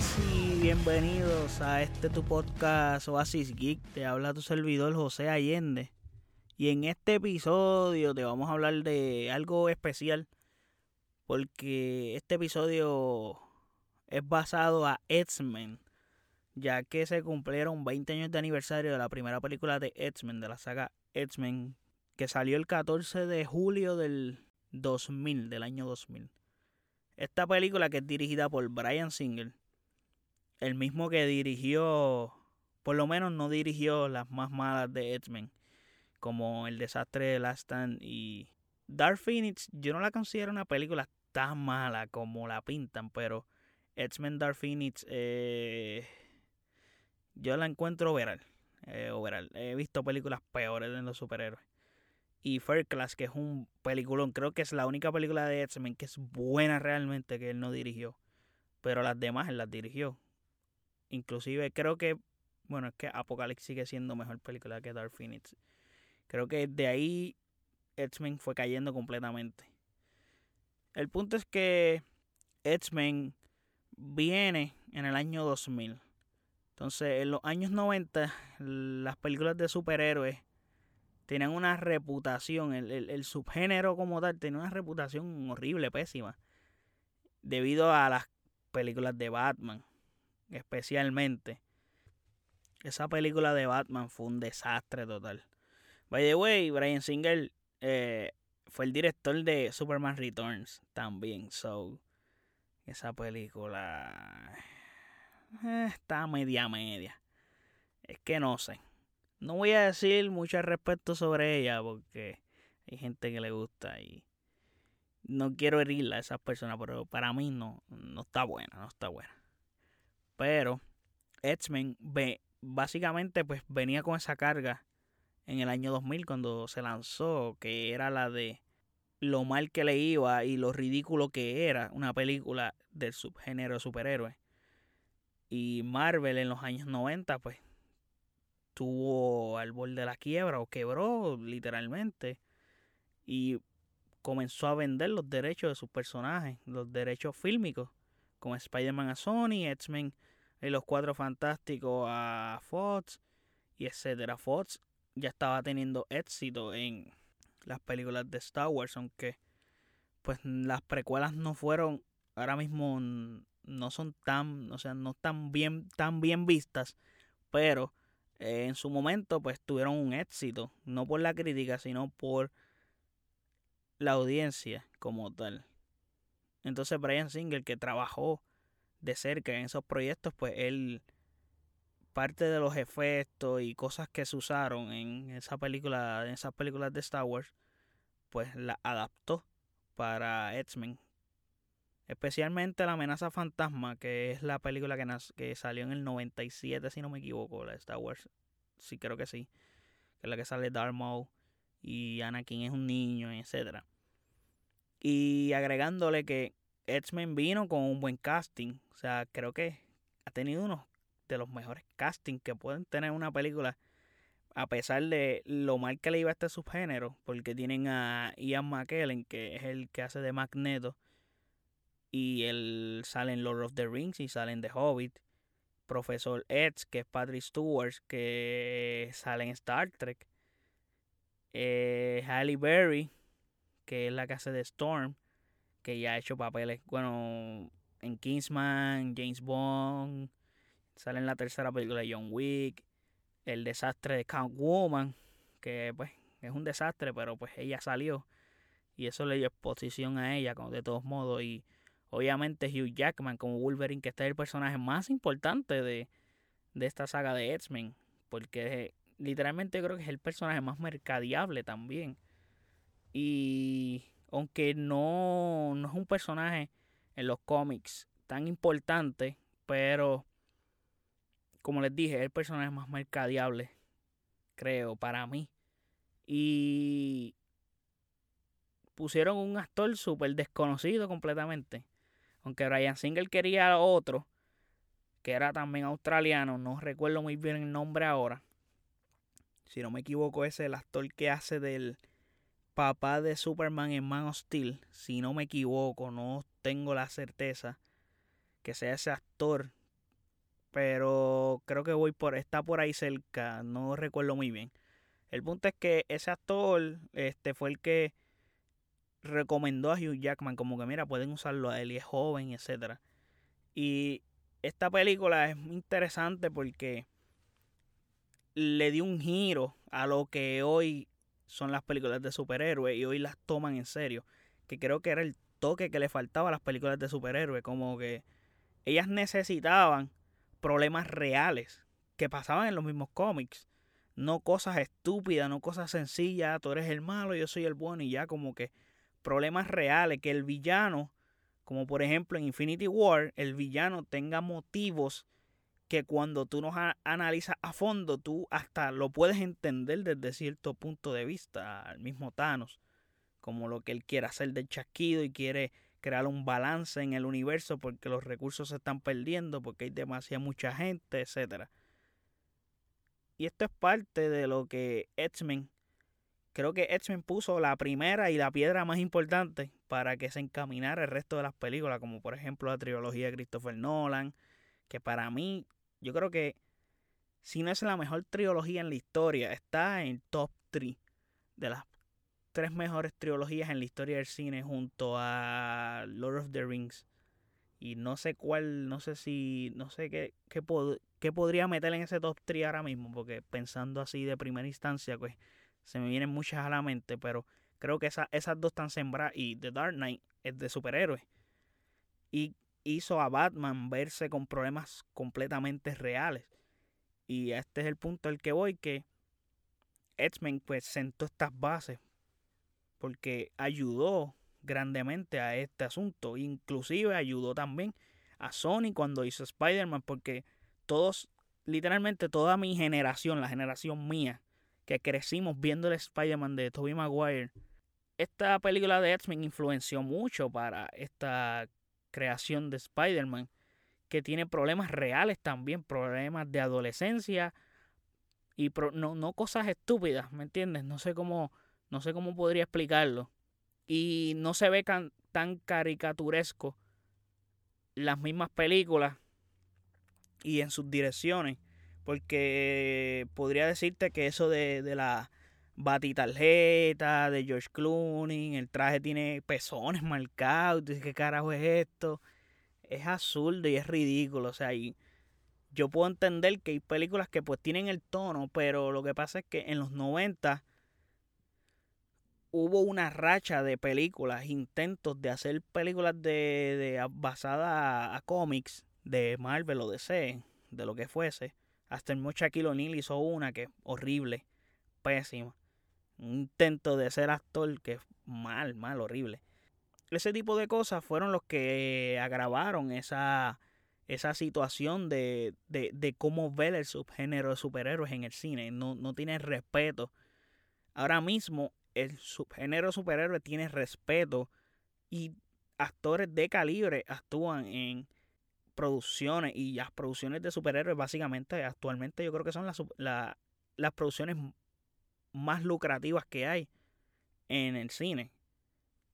y bienvenidos a este tu podcast Oasis Geek. Te habla tu servidor José Allende. Y en este episodio te vamos a hablar de algo especial. Porque este episodio es basado a X-Men. Ya que se cumplieron 20 años de aniversario de la primera película de X-Men, de la saga X-Men. Que salió el 14 de julio del 2000, del año 2000. Esta película que es dirigida por Brian Singer, el mismo que dirigió, por lo menos no dirigió las más malas de X-Men, como El desastre de Last Stand y Dark Phoenix, yo no la considero una película tan mala como la pintan, pero X-Men Dark Phoenix eh, yo la encuentro overall, eh, overall. He visto películas peores de los superhéroes y Fair Class, que es un peliculón. Creo que es la única película de X-Men que es buena realmente que él no dirigió. Pero las demás él las dirigió. Inclusive creo que, bueno, es que Apocalypse sigue siendo mejor película que Dark Phoenix. Creo que de ahí X-Men fue cayendo completamente. El punto es que X-Men viene en el año 2000. Entonces, en los años 90, las películas de superhéroes tenían una reputación, el, subgénero como tal tenía una reputación horrible, pésima, debido a las películas de Batman, especialmente. Esa película de Batman fue un desastre total. By the way, Brian Singer eh, fue el director de Superman Returns también, so esa película eh, está media media. Es que no sé. No voy a decir mucho al respecto sobre ella porque hay gente que le gusta y no quiero herirla a esas personas, pero para mí no, no está buena, no está buena. Pero X-Men básicamente pues venía con esa carga en el año 2000 cuando se lanzó, que era la de lo mal que le iba y lo ridículo que era una película del subgénero superhéroe. Y Marvel en los años 90 pues estuvo al borde de la quiebra o quebró literalmente y comenzó a vender los derechos de sus personajes, los derechos fílmicos, como Spider-Man a Sony, X-Men y los Cuatro Fantásticos a Fox y etcétera. Fox ya estaba teniendo éxito en las películas de Star Wars, aunque pues las precuelas no fueron ahora mismo no son tan, o sea, no están bien tan bien vistas, pero eh, en su momento pues tuvieron un éxito, no por la crítica, sino por la audiencia como tal. Entonces Brian Singer, que trabajó de cerca en esos proyectos, pues él parte de los efectos y cosas que se usaron en esa película, en esas películas de Star Wars, pues la adaptó para X-Men. Especialmente la amenaza fantasma, que es la película que, que salió en el 97, si no me equivoco, la de Star Wars. Sí, creo que sí. Que es la que sale Darth Maul y Anakin es un niño, etc. Y agregándole que X-Men vino con un buen casting. O sea, creo que ha tenido uno de los mejores castings que pueden tener una película. A pesar de lo mal que le iba a este subgénero. Porque tienen a Ian McKellen, que es el que hace de Magneto y él sale en Lord of the Rings y sale en The Hobbit. Profesor Edge, que es Patrick Stewart, que sale en Star Trek. Eh, Halle Berry, que es la que hace de Storm, que ya ha hecho papeles, bueno, en Kingsman, James Bond, sale en la tercera película de John Wick, el desastre de Woman que pues es un desastre, pero pues ella salió y eso le dio exposición a ella, de todos modos, y Obviamente Hugh Jackman como Wolverine, que este es el personaje más importante de, esta saga de X-Men. Porque literalmente creo que es el personaje más mercadiable también. Y aunque no, no es un personaje en los cómics tan importante, pero como les dije, es el personaje más mercadiable, creo, para mí. Y pusieron un actor súper desconocido completamente. Aunque Brian Singer quería otro, que era también australiano, no recuerdo muy bien el nombre ahora. Si no me equivoco, es el actor que hace del papá de Superman en Man Steel. Si no me equivoco, no tengo la certeza que sea ese actor pero creo que voy por está por ahí cerca, no recuerdo muy bien. El punto es que ese actor este fue el que recomendó a Hugh Jackman como que mira, pueden usarlo a él y es joven, etcétera. Y esta película es muy interesante porque le dio un giro a lo que hoy son las películas de superhéroes y hoy las toman en serio, que creo que era el toque que le faltaba a las películas de superhéroes, como que ellas necesitaban problemas reales que pasaban en los mismos cómics, no cosas estúpidas, no cosas sencillas, tú eres el malo, yo soy el bueno y ya como que problemas reales, que el villano, como por ejemplo en Infinity War, el villano tenga motivos que cuando tú nos analizas a fondo, tú hasta lo puedes entender desde cierto punto de vista, al mismo Thanos, como lo que él quiere hacer del chasquido y quiere crear un balance en el universo porque los recursos se están perdiendo, porque hay demasiada mucha gente, etcétera. Y esto es parte de lo que X-Men creo que X-Men puso la primera y la piedra más importante para que se encaminara el resto de las películas, como por ejemplo la trilogía de Christopher Nolan, que para mí, yo creo que si no es la mejor trilogía en la historia, está en top 3 de las tres mejores trilogías en la historia del cine junto a Lord of the Rings. Y no sé cuál, no sé si, no sé qué, qué, qué podría meter en ese top 3 ahora mismo, porque pensando así de primera instancia, pues se me vienen muchas a la mente, pero creo que esas dos están sembradas y The Dark Knight es de superhéroes. Y hizo a Batman verse con problemas completamente reales. Y este es el punto al que voy, que X-Men pues sentó estas bases porque ayudó grandemente a este asunto. Inclusive ayudó también a Sony cuando hizo Spider-Man porque todos, literalmente toda mi generación, la generación mía, que crecimos viendo el Spider-Man de Tobey Maguire, esta película de X-Men influenció mucho para esta creación de Spider-Man, que tiene problemas reales también, problemas de adolescencia y no, no cosas estúpidas, ¿me entiendes? No sé cómo, no sé cómo podría explicarlo. Y no se ve tan caricaturesco las mismas películas y en sus direcciones porque podría decirte que eso de, de la batitarjeta de George Clooney, el traje tiene pezones marcados, dices, ¿qué carajo es esto? Es absurdo y es ridículo, o sea, y yo puedo entender que hay películas que pues tienen el tono, pero lo que pasa es que en los 90 hubo una racha de películas, intentos de hacer películas de, de basadas a cómics de Marvel o DC, de lo que fuese, hasta el Shaquille O'Neal hizo una que horrible, pésima. Un intento de ser actor que mal, mal, horrible. Ese tipo de cosas fueron los que agravaron esa, esa situación de, de, de cómo ver el subgénero de superhéroes en el cine. No, no tiene respeto. Ahora mismo el subgénero superhéroe tiene respeto y actores de calibre actúan en, producciones y las producciones de superhéroes básicamente actualmente yo creo que son las, las producciones más lucrativas que hay en el cine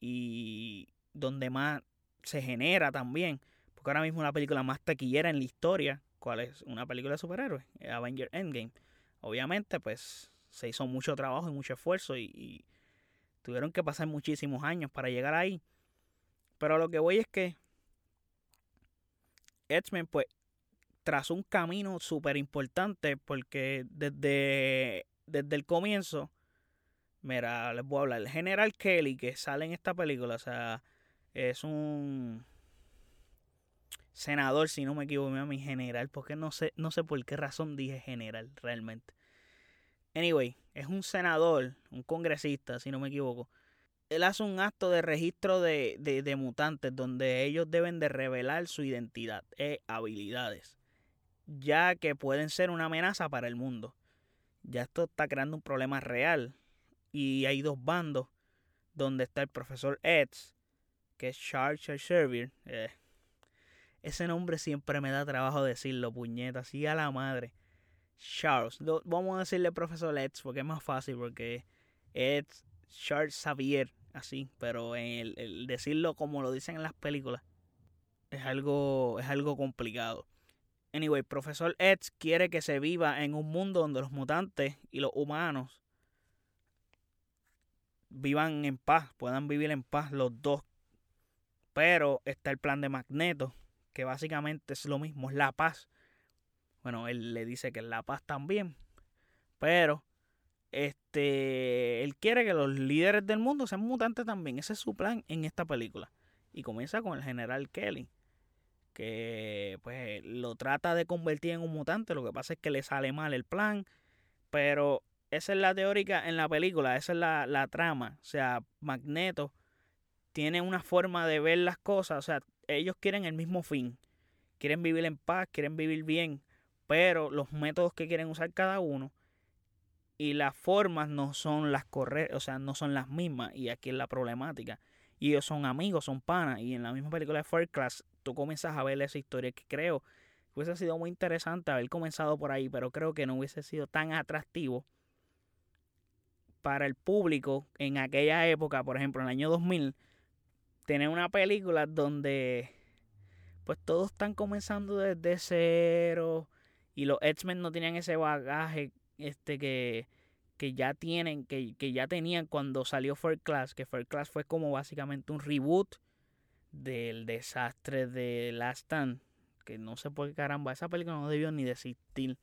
y donde más se genera también porque ahora mismo la película más taquillera en la historia cuál es una película de superhéroes Avenger Endgame. Obviamente pues se hizo mucho trabajo y mucho esfuerzo y, y tuvieron que pasar muchísimos años para llegar ahí. Pero lo que voy es que X-Men pues trazó un camino súper importante porque desde, desde el comienzo, mira, les voy a hablar, el general Kelly que sale en esta película, o sea, es un senador, si no me equivoco, mi general, porque no sé, no sé por qué razón dije general realmente. Anyway, es un senador, un congresista, si no me equivoco, él hace un acto de registro de, de, mutantes donde ellos deben de revelar su identidad e habilidades, ya que pueden ser una amenaza para el mundo. Ya esto está creando un problema real y hay dos bandos donde está el profesor Eds, que es Charles Xavier. Eh, ese nombre siempre me da trabajo decirlo, puñeta, así a la madre. Charles, vamos a decirle profesor Eds porque es más fácil porque Eds Charles Xavier, así, pero el, el, decirlo como lo dicen en las películas es algo, es algo complicado. Anyway, profesor X quiere que se viva en un mundo donde los mutantes y los humanos vivan en paz, puedan vivir en paz los dos. Pero está el plan de Magneto, que básicamente es lo mismo, es la paz. Bueno, él le dice que es la paz también. Pero este él quiere que los líderes del mundo sean mutantes también. Ese es su plan en esta película. Y comienza con el general Kelly, que pues lo trata de convertir en un mutante. Lo que pasa es que le sale mal el plan. Pero esa es la teórica en la película, esa es la, la trama. O sea, Magneto tiene una forma de ver las cosas. O sea, ellos quieren el mismo fin. Quieren vivir en paz, quieren vivir bien. Pero los métodos que quieren usar cada uno y las formas no son las correctas, o sea, no son las mismas. Y aquí es la problemática. Y ellos son amigos, son panas. Y en la misma película de First Class, tú comienzas a ver esa historia que creo hubiese sido muy interesante haber comenzado por ahí, pero creo que no hubiese sido tan atractivo para el público en aquella época, por ejemplo, en el año 2000, tener una película donde pues todos están comenzando desde cero y los X-Men no tenían ese bagaje este que, que ya tienen, que, que, ya tenían cuando salió First Class, que First Class fue como básicamente un reboot del desastre de Last Stand, que no sé por qué caramba, esa película no debió ni existir.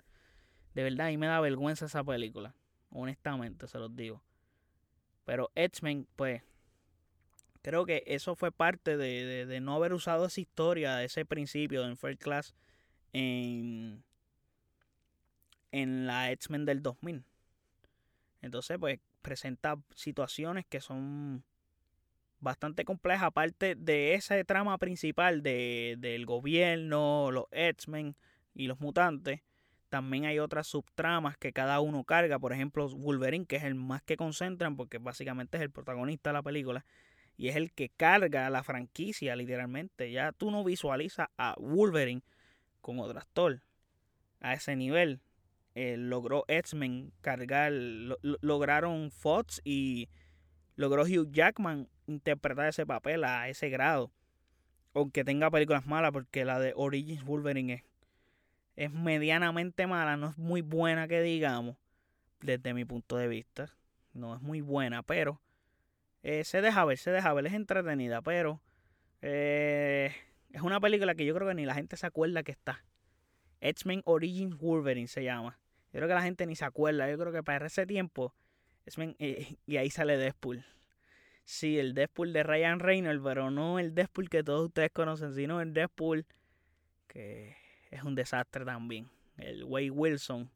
De verdad, a me da vergüenza esa película, honestamente se los digo. Pero X-Men, pues, creo que eso fue parte de, de, de, no haber usado esa historia, ese principio en First Class en, en la X-Men del 2000. Entonces, pues presenta situaciones que son bastante complejas, aparte de esa trama principal de, del gobierno, los X-Men y los mutantes. También hay otras subtramas que cada uno carga. Por ejemplo, Wolverine, que es el más que concentran, porque básicamente es el protagonista de la película. Y es el que carga la franquicia, literalmente. Ya tú no visualizas a Wolverine con otro actor a ese nivel. Eh, logró X-Men cargar, lo, lograron Fox y logró Hugh Jackman interpretar ese papel a ese grado. Aunque tenga películas malas, porque la de Origins Wolverine es, es medianamente mala, no es muy buena que digamos, desde mi punto de vista. No es muy buena, pero eh, se deja ver, se deja ver, es entretenida, pero eh, es una película que yo creo que ni la gente se acuerda que está. X-Men Origins Wolverine se llama. Yo creo que la gente ni se acuerda. Yo creo que para ese tiempo. Eh, y ahí sale Deadpool. Sí, el Deadpool de Ryan Reynolds, pero no el Deadpool que todos ustedes conocen, sino el Deadpool que es un desastre también. El Wade Wilson,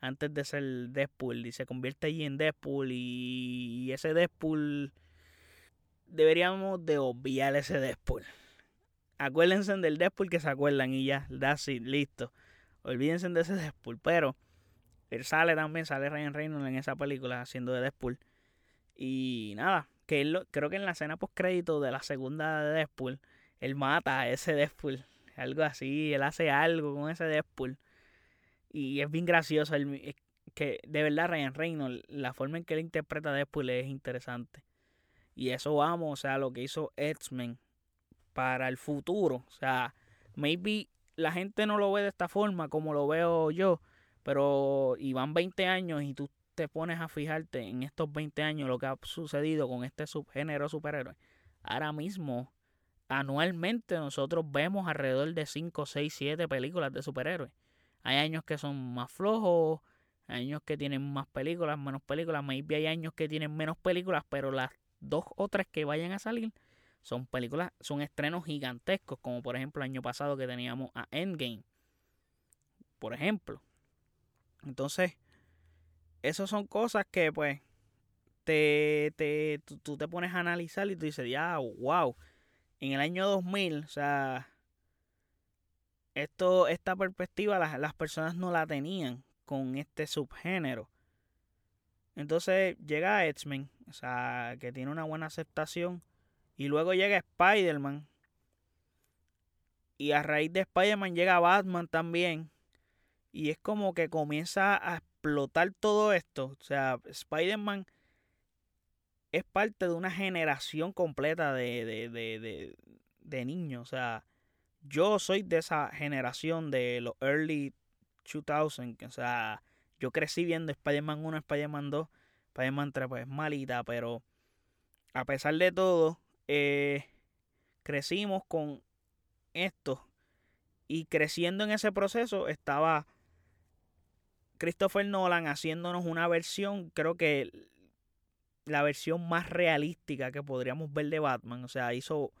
antes de ser Deadpool, y se convierte allí en Deadpool. Y, y ese Deadpool, deberíamos de obviar ese Deadpool. Acuérdense del Deadpool que se acuerdan y ya, that's it, listo. Olvídense de ese Deadpool, pero él sale también, sale Ryan Reynolds en esa película haciendo de Deadpool. Y nada, que él, creo que en la escena post crédito de la segunda de Deadpool, él mata a ese Deadpool. Algo así, él hace algo con ese Deadpool. Y es bien gracioso. que de verdad Ryan Reynolds, la forma en que él interpreta a Deadpool es interesante. Y eso vamos, o sea, lo que hizo X-Men para el futuro. O sea, maybe la gente no lo ve de esta forma como lo veo yo pero y van 20 años y tú te pones a fijarte en estos 20 años lo que ha sucedido con este subgénero superhéroe. Ahora mismo, anualmente nosotros vemos alrededor de 5, 6, 7 películas de superhéroes. Hay años que son más flojos, hay años que tienen más películas, menos películas. Maybe hay años que tienen menos películas, pero las dos o tres que vayan a salir son películas, son estrenos gigantescos, como por ejemplo el año pasado que teníamos a Endgame. Por ejemplo, entonces, esas son cosas que pues te, te, tú, te pones a analizar y tú dices, ya, wow, en el año 2000, o sea, esto, esta perspectiva las, las personas no la tenían con este subgénero. Entonces llega X-Men, o sea, que tiene una buena aceptación. Y luego llega Spider-Man. Y a raíz de Spider-Man llega Batman también. Y es como que comienza a explotar todo esto. O sea, Spider-Man es parte de una generación completa de, de, de, de, niños. O sea, yo soy de esa generación de los early 2000, o sea, yo crecí viendo Spider-Man 1, Spider-Man 2, Spider-Man 3, pues malita, pero a pesar de todo, eh, crecimos con esto. Y creciendo en ese proceso estaba Christopher Nolan haciéndonos una versión, creo que la versión más realística que podríamos ver de Batman. O sea, hizo.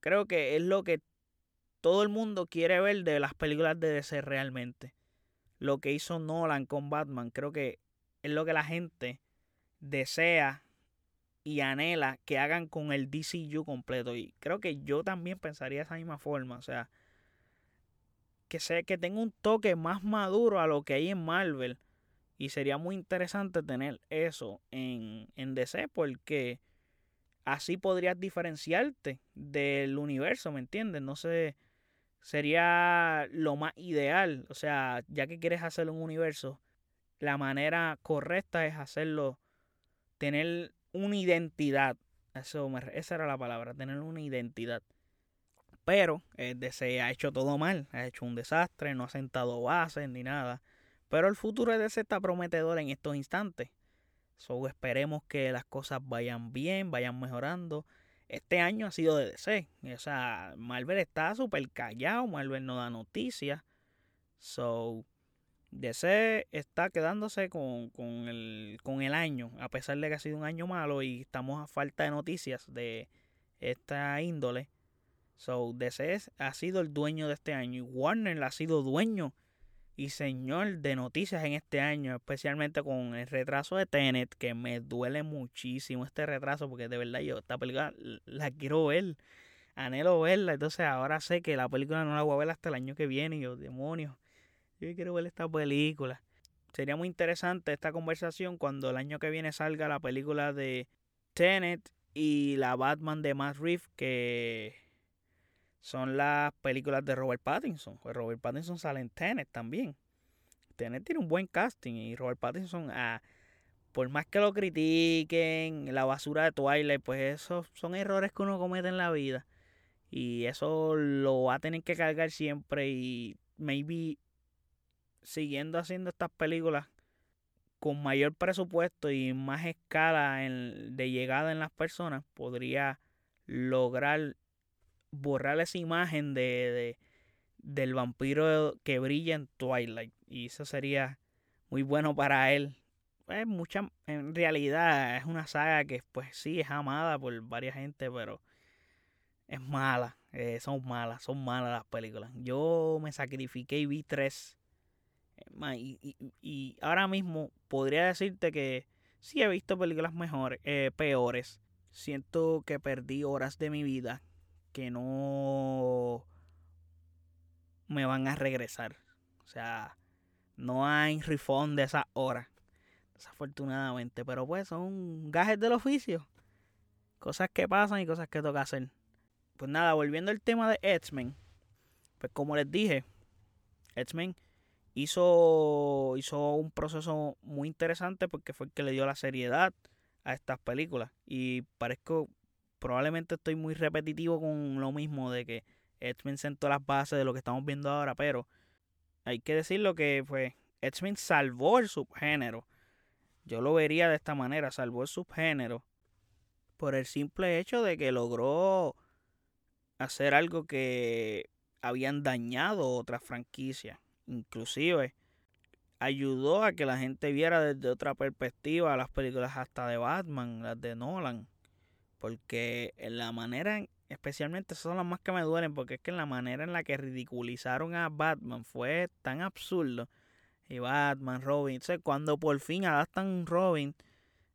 Creo que es lo que todo el mundo quiere ver de las películas de DC realmente. Lo que hizo Nolan con Batman, creo que es lo que la gente desea y anhela que hagan con el DCU completo. Y creo que yo también pensaría de esa misma forma. O sea, que, sea, que tenga un toque más maduro a lo que hay en Marvel. Y sería muy interesante tener eso en, en DC porque así podrías diferenciarte del universo, ¿me entiendes? No sé, sería lo más ideal. O sea, ya que quieres hacer un universo, la manera correcta es hacerlo, tener una identidad. Eso esa era la palabra, tener una identidad. Pero el DC ha hecho todo mal, ha hecho un desastre, no ha sentado bases ni nada. Pero el futuro de DC está prometedor en estos instantes. So, esperemos que las cosas vayan bien, vayan mejorando. Este año ha sido de DC. O sea, Marvel está súper callado, Marvel no da noticias. So, DC está quedándose con, el, con el año, a pesar de que ha sido un año malo y estamos a falta de noticias de esta índole. So, DC ha sido el dueño de este año y Warner ha sido dueño y señor de noticias en este año, especialmente con el retraso de Tenet, que me duele muchísimo este retraso porque de verdad yo esta película la quiero ver, anhelo verla, entonces ahora sé que la película no la voy a ver hasta el año que viene y yo, demonios yo quiero ver esta película. Sería muy interesante esta conversación cuando el año que viene salga la película de Tenet y la Batman de Matt Reeves, que son las películas de Robert Pattinson. Pues Robert Pattinson sale en Tenet también. Tenet tiene un buen casting y Robert Pattinson, ah, por más que lo critiquen, la basura de Twilight, pues esos son errores que uno comete en la vida. Y eso lo va a tener que cargar siempre y maybe siguiendo haciendo estas películas con mayor presupuesto y más escala de llegada en las personas, podría lograr borrar esa imagen de, del vampiro que brilla en Twilight. Y eso sería muy bueno para él. Pues mucha, en realidad es una saga que pues sí es amada por varias gente, pero es mala. Eh, son malas, son malas las películas. Yo me sacrifiqué y vi tres y, ahora mismo podría decirte que sí he visto películas mejores, eh, peores. Siento que perdí horas de mi vida que no me van a regresar. O sea, no hay refund de esas horas. Desafortunadamente. Pero pues son gajes del oficio. Cosas que pasan y cosas que toca hacer. Pues nada, volviendo al tema de X-Men. Pues como les dije, X-Men hizo, hizo un proceso muy interesante porque fue el que le dio la seriedad a estas películas. Y parezco, probablemente estoy muy repetitivo con lo mismo de que X-Men sentó las bases de lo que estamos viendo ahora, pero hay que decirlo que fue X-Men salvó el subgénero. Yo lo vería de esta manera, salvó el subgénero por el simple hecho de que logró hacer algo que habían dañado otras franquicias. Inclusive ayudó a que la gente viera desde otra perspectiva las películas hasta de Batman, las de Nolan. Porque en la manera, especialmente son las más que me duelen, porque es que en la manera en la que ridiculizaron a Batman fue tan absurdo. Y Batman, Robin, o cuando por fin adaptan Robin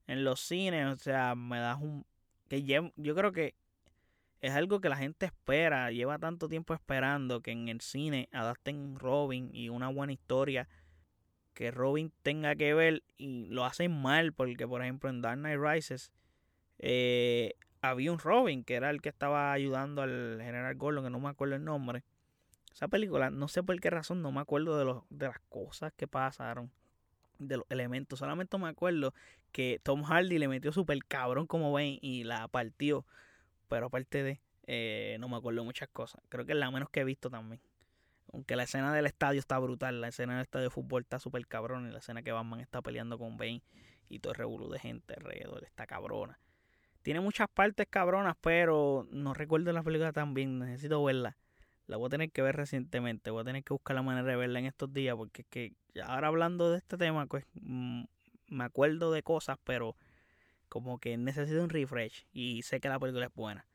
en los cines, o sea, me das un... que yo creo que es algo que la gente espera, lleva tanto tiempo esperando que en el cine adapten Robin y una buena historia que Robin tenga que ver y lo hacen mal porque por ejemplo en Dark Knight Rises eh, había un Robin que era el que estaba ayudando al general Gordon que no me acuerdo el nombre esa película no sé por qué razón no me acuerdo de, los, de las cosas que pasaron de los elementos solamente me acuerdo que Tom Hardy le metió super cabrón como ven y la partió pero aparte de, Eh, no me acuerdo muchas cosas. Creo que es la menos que he visto también. Aunque la escena del estadio está brutal. La escena del estadio de fútbol está súper cabrón. Y la escena que Batman está peleando con Bane y todo el revolú de gente alrededor está cabrona. Tiene muchas partes cabronas, pero no recuerdo la película tan bien. Necesito verla. La voy a tener que ver recientemente. Voy a tener que buscar la manera de verla en estos días. Porque es que ahora hablando de este tema, pues mm, me acuerdo de cosas, pero como que necesito un refresh. Y sé que la película es buena.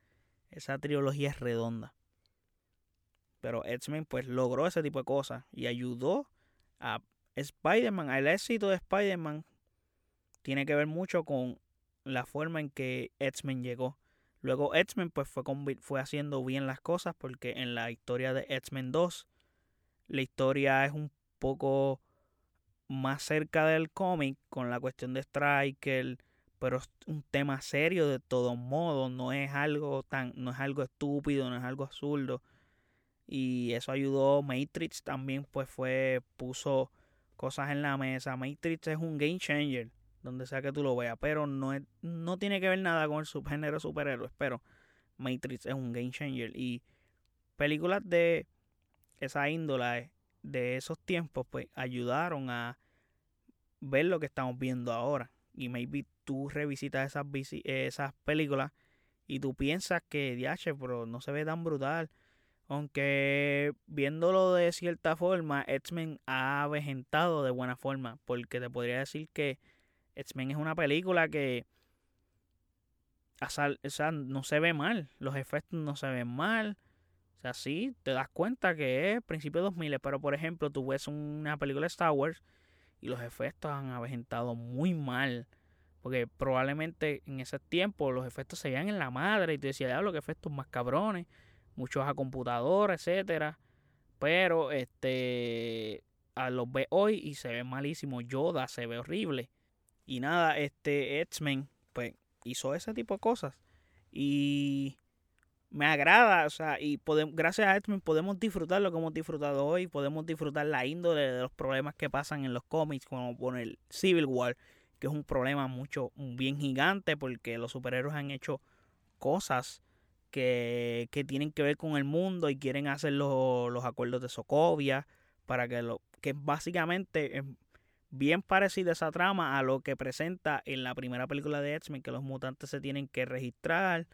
Esa trilogía es redonda. Pero X-Men pues logró ese tipo de cosas y ayudó a Spider-Man, al éxito de Spider-Man tiene que ver mucho con la forma en que X-Men llegó. Luego X-Men pues fue, fue haciendo bien las cosas porque en la historia de X-Men 2 la historia es un poco más cerca del cómic con la cuestión de Striker, pero es un tema serio de todos modos, no es algo tan no es algo estúpido, no es algo absurdo y eso ayudó. Matrix también pues fue, puso cosas en la mesa. Matrix es un game changer, donde sea que tú lo veas, pero no, es, no tiene que ver nada con el subgénero superhéroes, pero Matrix es un game changer y películas de esa índole de esos tiempos pues ayudaron a ver lo que estamos viendo ahora y maybe tú revisitas esas, esas películas y tú piensas que, diache, pero no se ve tan brutal aunque viéndolo de cierta forma, X-Men ha avejentado de buena forma. Porque te podría decir que X-Men es una película que o sea, no se ve mal. Los efectos no se ven mal. O sea, sí, te das cuenta que es principio de 2000. Pero por ejemplo, tú ves una película de Star Wars y los efectos han avejentado muy mal. Porque probablemente en ese tiempo los efectos se veían en la madre y te decía, diablo, que efectos más cabrones muchos a computadora, etcétera. Pero este a los ve hoy y se ve malísimo. Yoda se ve horrible. Y nada, este X-Men pues hizo ese tipo de cosas. Y me agrada, o sea, y podemos, gracias a X-Men podemos disfrutar lo que hemos disfrutado hoy, podemos disfrutar la índole de los problemas que pasan en los cómics, como con el Civil War, que es un problema mucho, bien gigante, porque los superhéroes han hecho cosas que, tienen que ver con el mundo y quieren hacer los, acuerdos de Sokovia para que lo que básicamente bien parecida esa trama a lo que presenta en la primera película de X-Men que los mutantes se tienen que registrar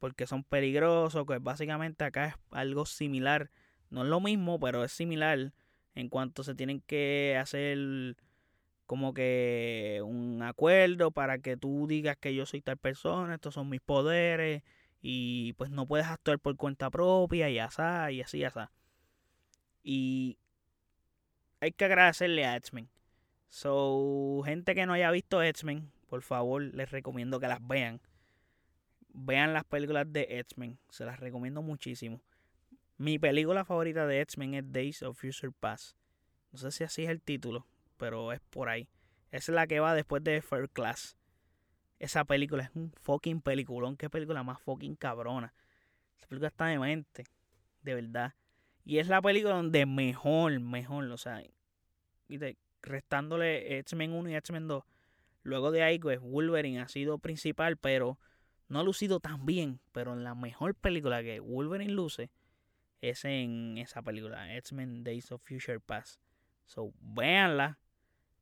porque son peligrosos, que básicamente acá es algo similar, no es lo mismo, pero es similar en cuanto se tienen que hacer como que un acuerdo para que tú digas que yo soy tal persona, estos son mis poderes y pues no puedes actuar por cuenta propia y así, y así, así. Y hay que agradecerle a X-Men. So, gente que no haya visto X-Men, por favor, les recomiendo que las vean. Vean las películas de X-Men, se las recomiendo muchísimo. Mi película favorita de X-Men es Days of Future Past. No sé si así es el título, pero es por ahí. Esa es la que va después de First Class. Esa película es un fucking peliculón. Qué película más fucking cabrona. Esa película está de mente. De verdad. Y es la película donde mejor, mejor, o sea, restándole X-Men 1 y X-Men 2. Luego de ahí, pues Wolverine ha sido principal, pero no ha lucido tan bien. Pero la mejor película que Wolverine luce es en esa película, X-Men Days of Future Past. So, véanla,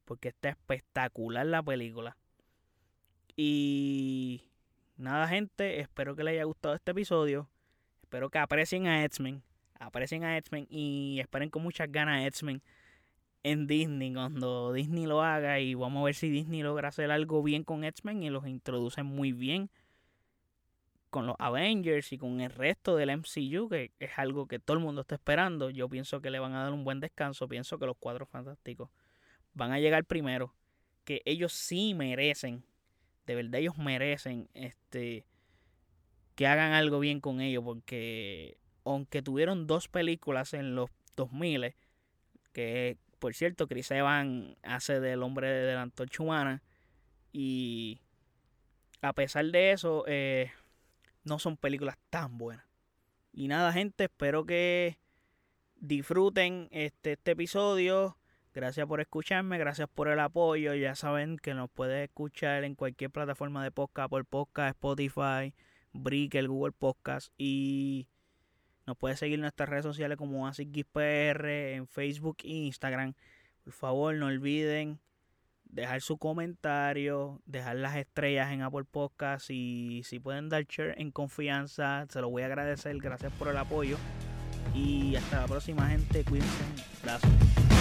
porque está espectacular la película. Y nada, gente, espero que les haya gustado este episodio. Espero que aprecien a X-Men. Aprecien a X-Men y esperen con muchas ganas a X-Men en Disney cuando Disney lo haga. Y vamos a ver si Disney logra hacer algo bien con X-Men y los introduce muy bien con los Avengers y con el resto del MCU, que es algo que todo el mundo está esperando. Yo pienso que le van a dar un buen descanso. Pienso que los cuatro fantásticos van a llegar primero. Que ellos sí merecen de verdad ellos merecen este que hagan algo bien con ellos porque aunque tuvieron dos películas en los 2000 que por cierto Chris Evans hace del hombre de la antorcha humana. Y a pesar de eso eh, no son películas tan buenas. Y nada gente espero que disfruten este, este episodio. Gracias por escucharme, gracias por el apoyo. Ya saben que nos puedes escuchar en cualquier plataforma de podcast, por podcast, Spotify, Breaker, Google Podcast. Y nos puede seguir en nuestras redes sociales como AsicGizPR en Facebook e Instagram. Por favor, no olviden dejar su comentario, dejar las estrellas en Apple Podcast y si pueden dar share en confianza, se lo voy a agradecer. Gracias por el apoyo y hasta la próxima gente. Cuídense. Gracias.